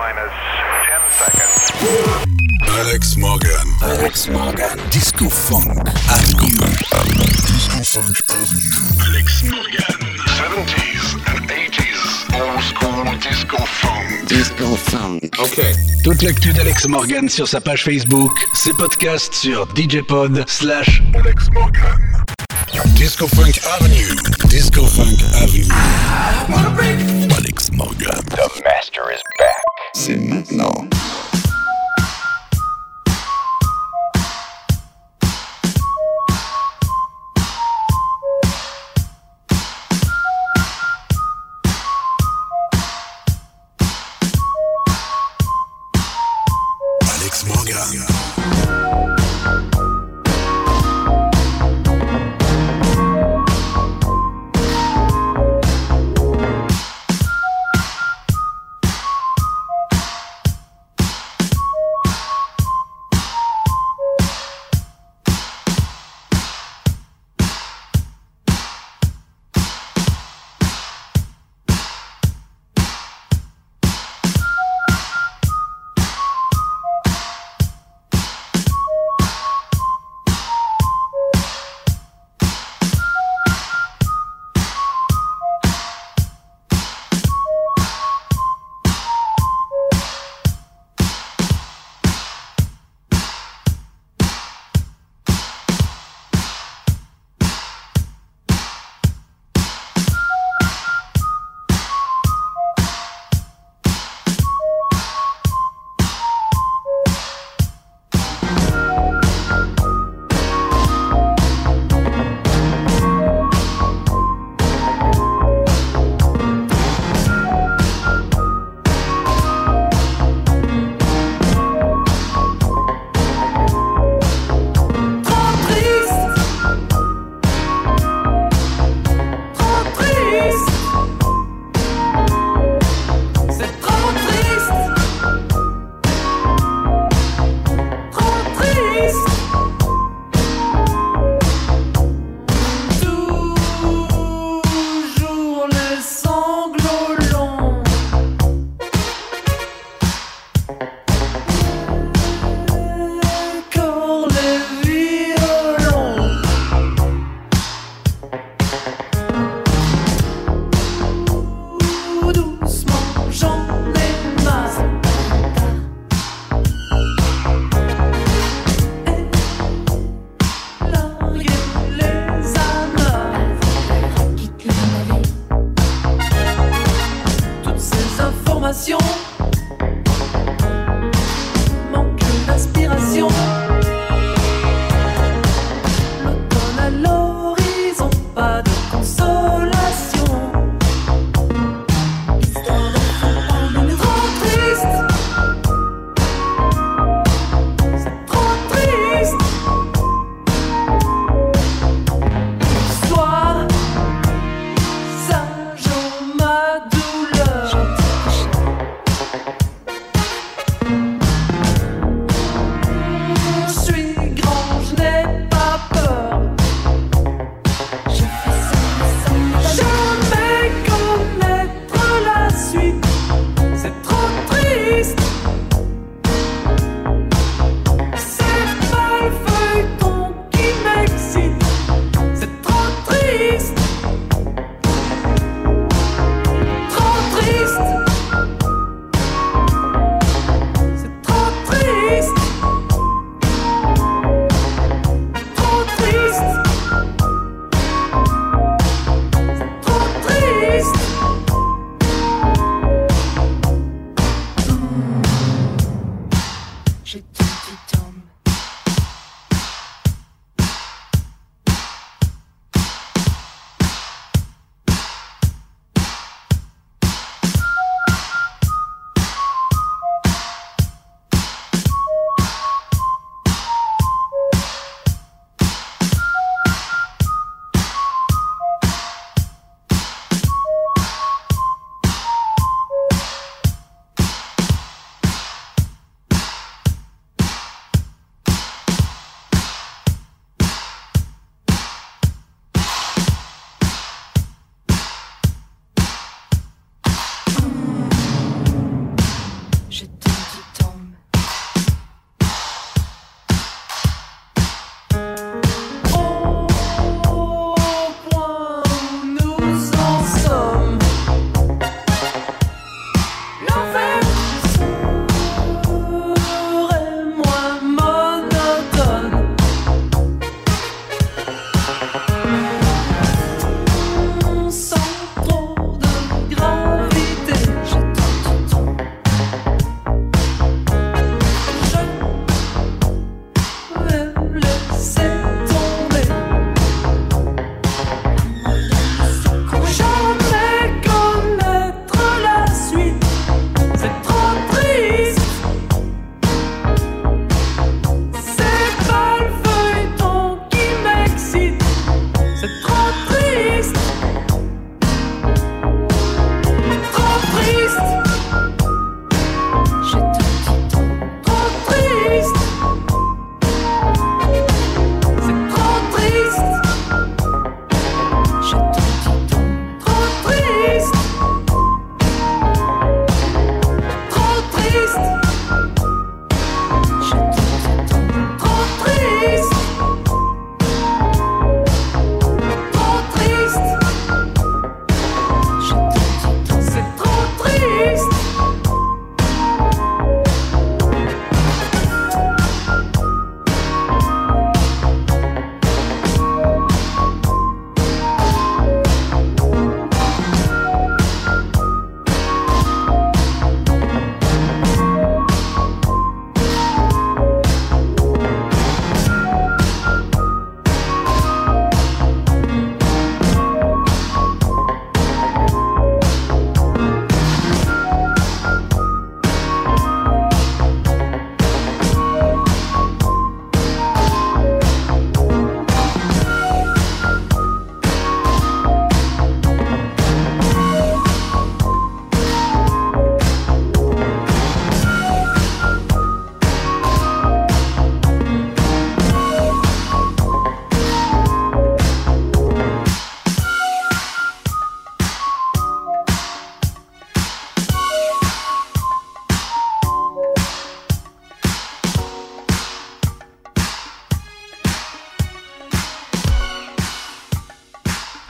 minus 10 seconds. Alex Morgan. Alex Morgan. Disco Funk Avenue. Disco Funk Avenue. Alex Morgan. 70s and 80s. Old school disco funk. Disco Funk. OK. Toute l'actu d'Alex Morgan sur sa page Facebook, ses podcasts sur djpod slash Alex Morgan. Disco Funk Avenue. Disco Funk Avenue. Alex Morgan. The master is back. C'est maintenant.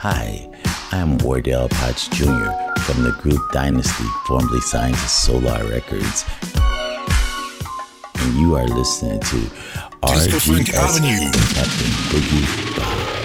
Hi, I'm Wardell Potts Jr. from the group Dynasty, formerly signed to Solar Records. And you are listening to RGS Captain Boogie Bob.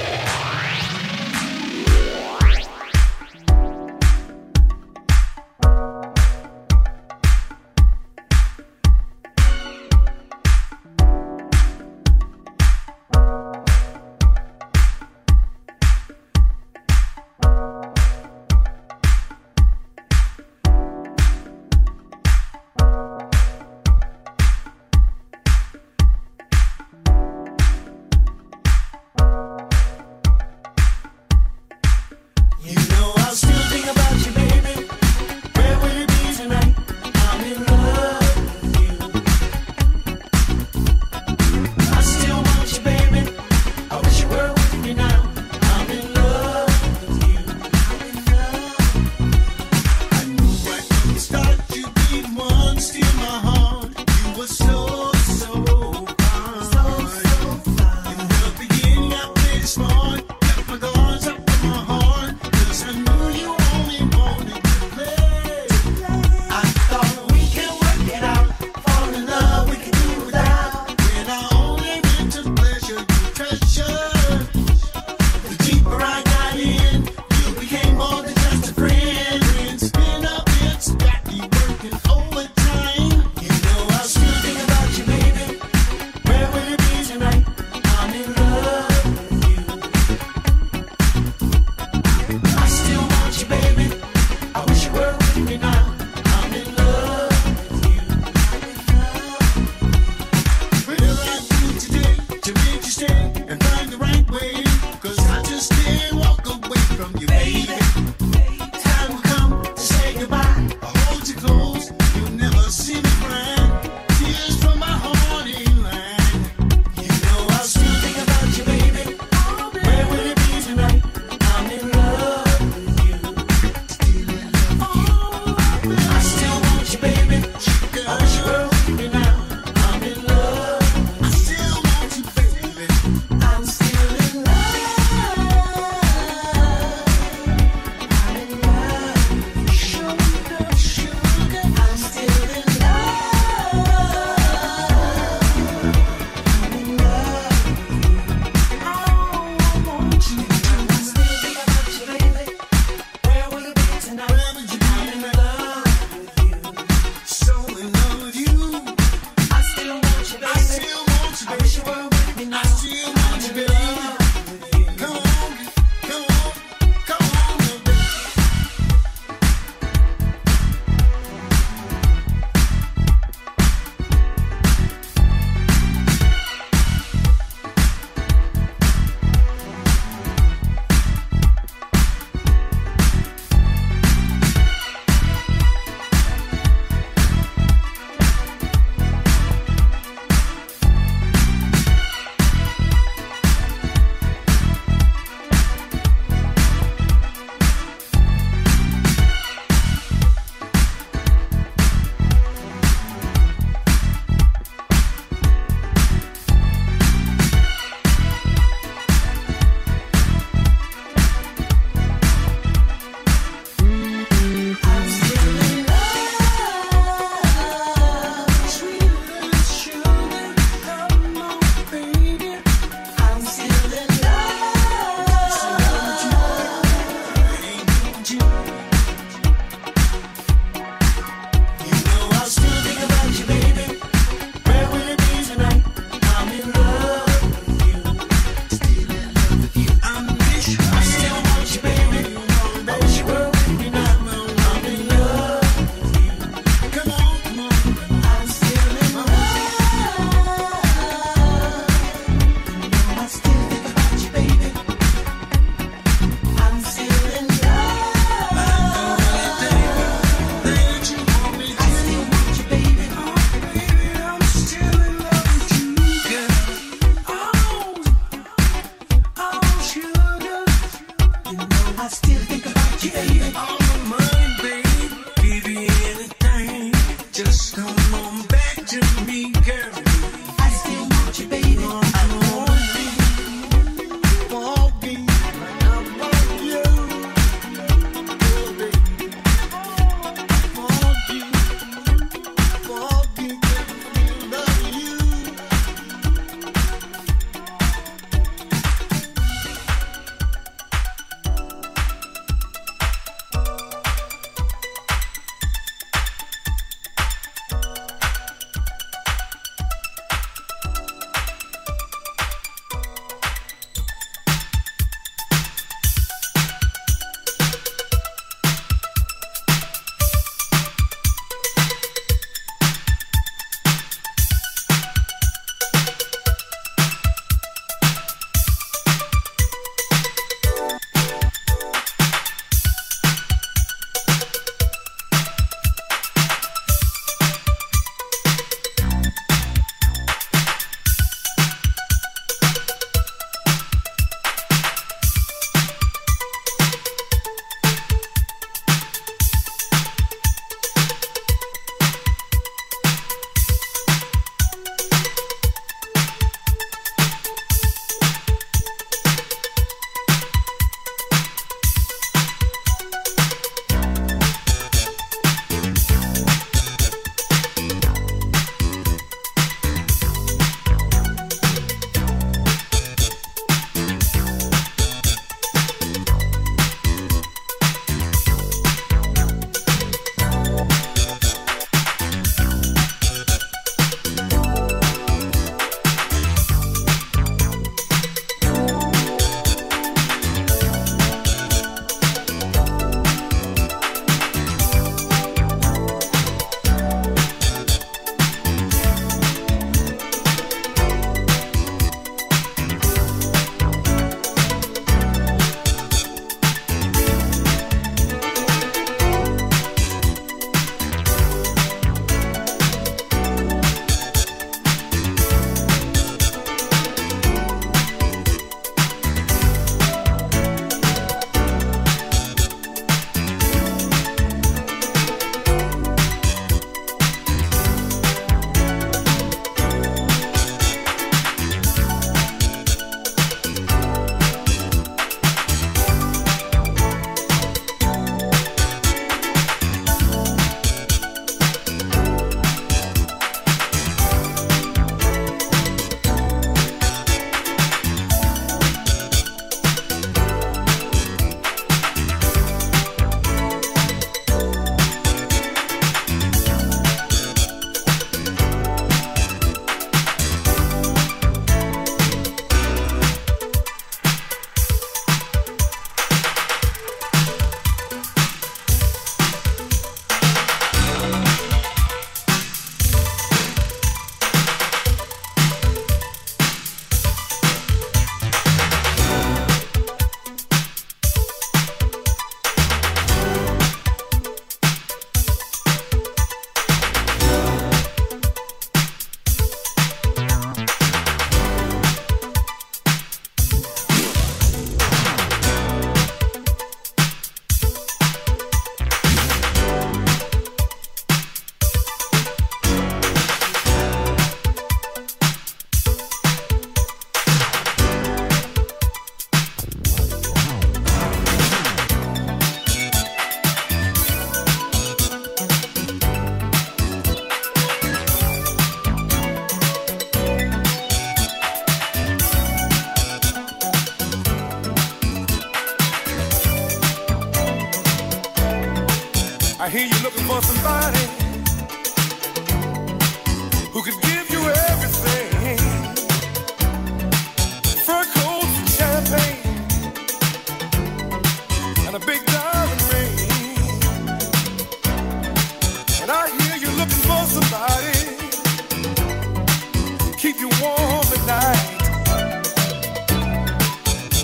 keep you warm at night.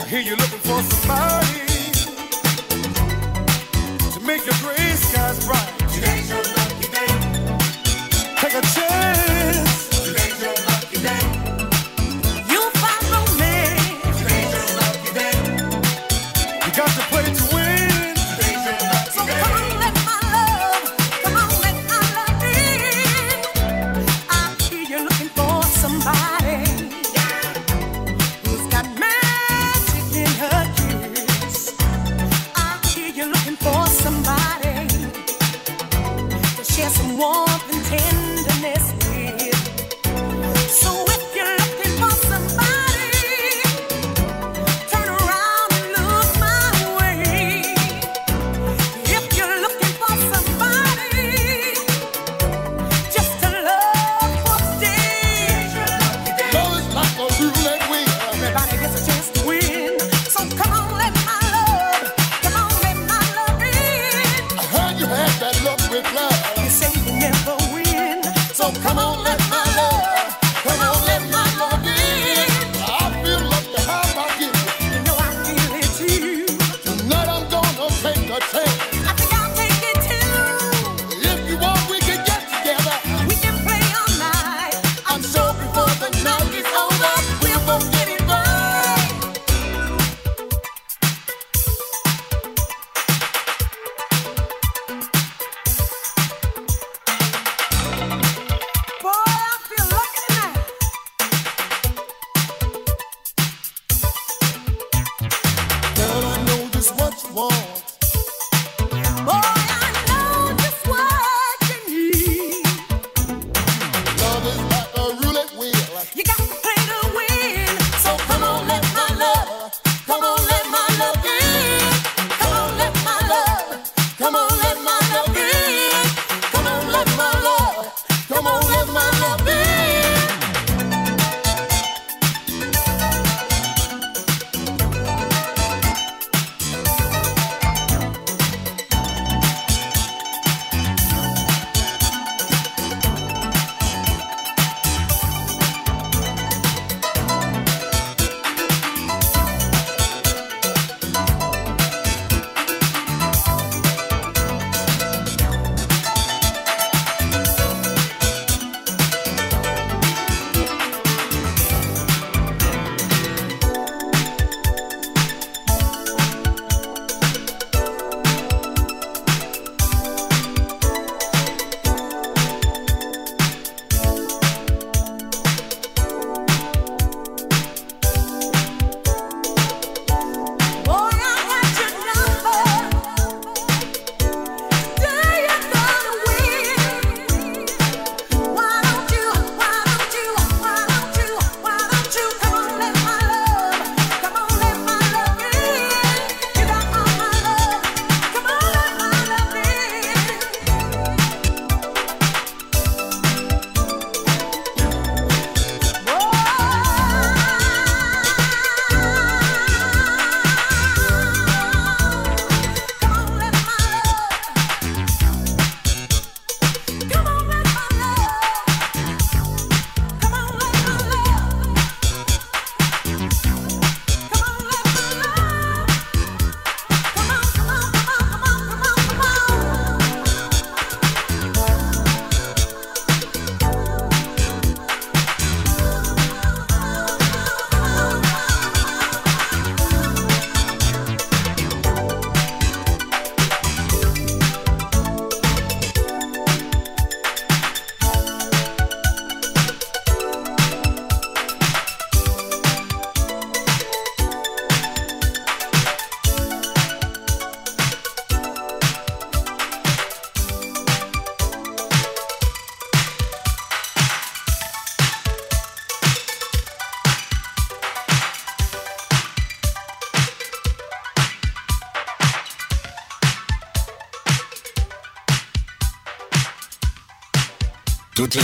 I hear you looking for somebody to make your gray skies bright.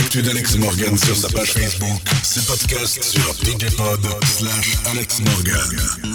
l'actu d'Alex Morgan sur sa page Facebook, ses podcasts sur DJpod slash Alex Morgan?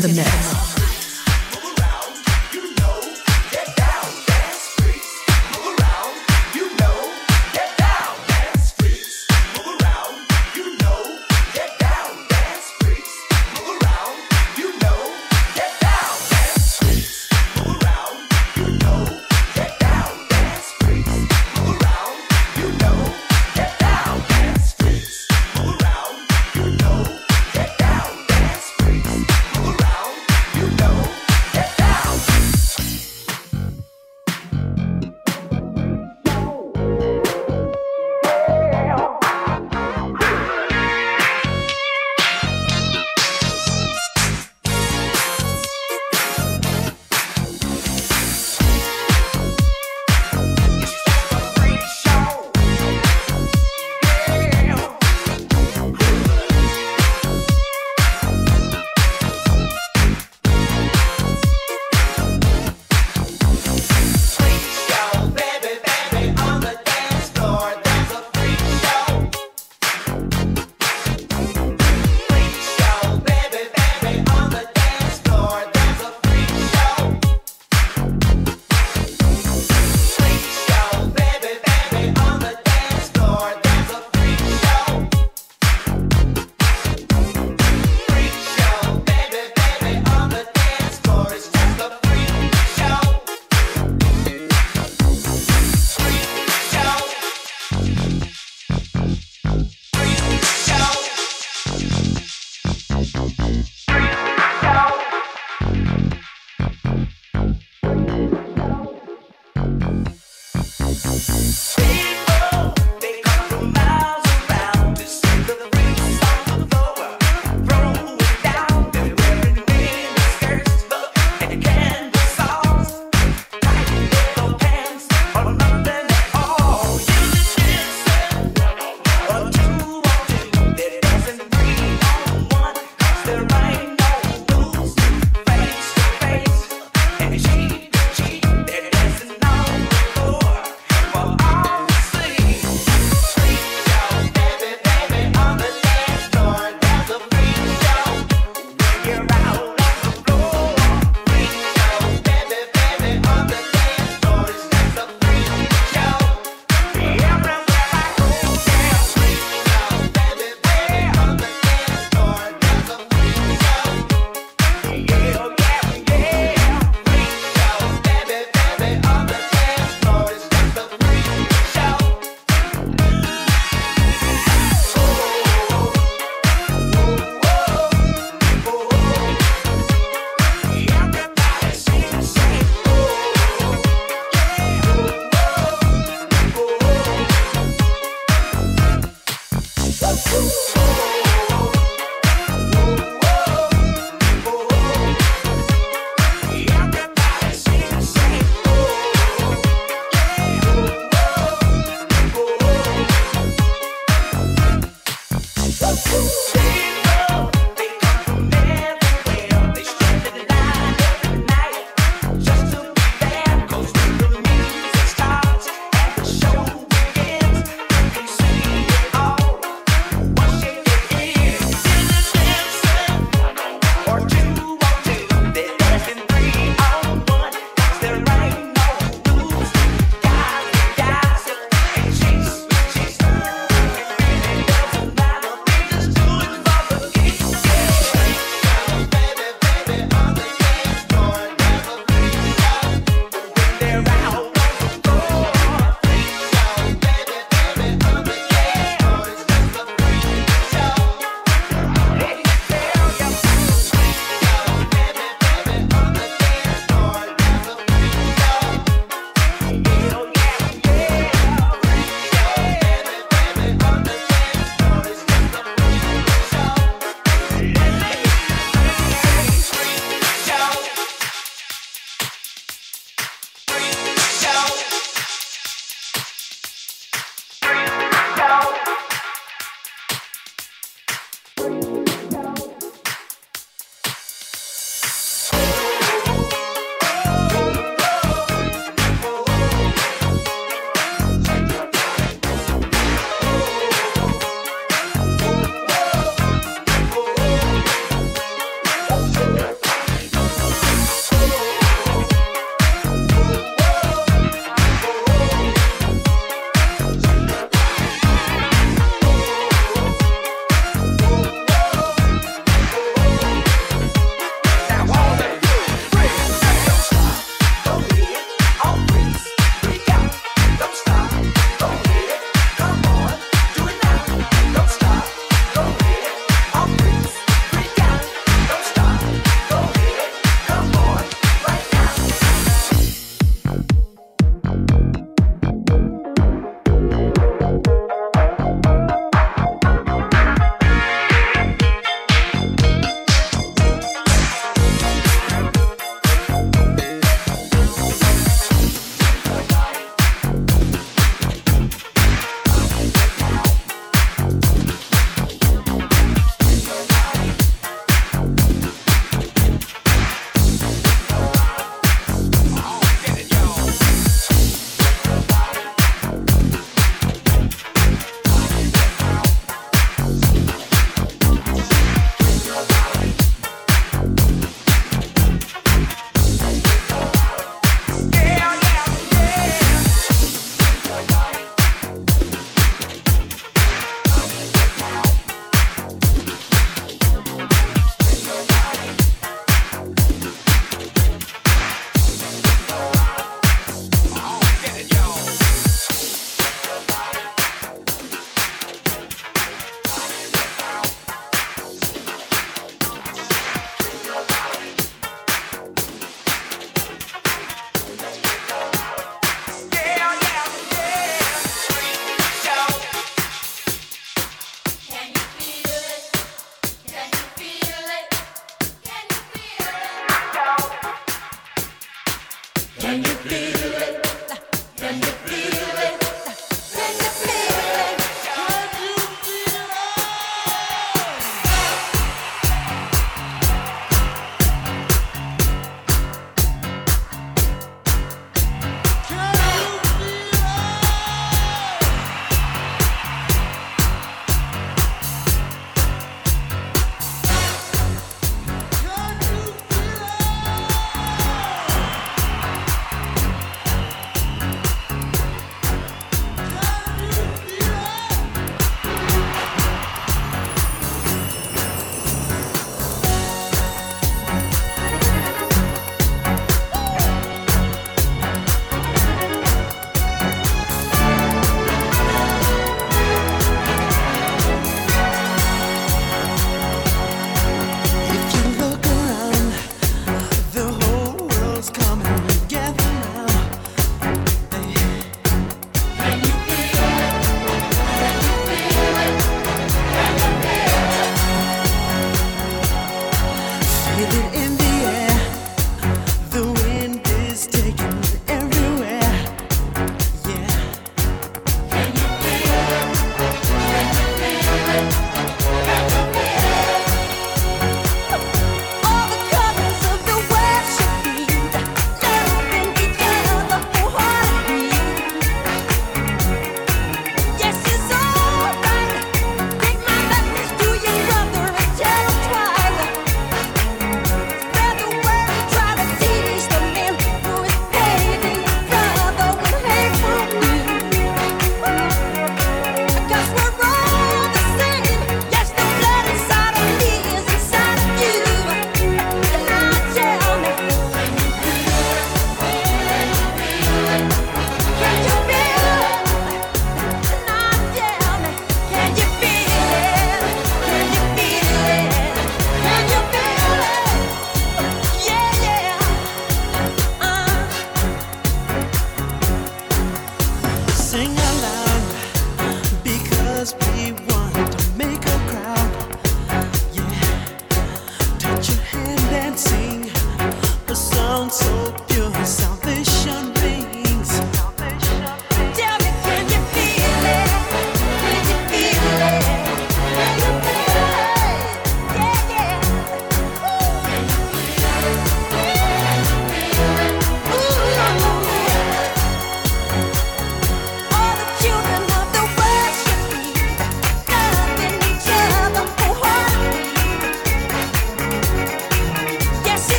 The mix.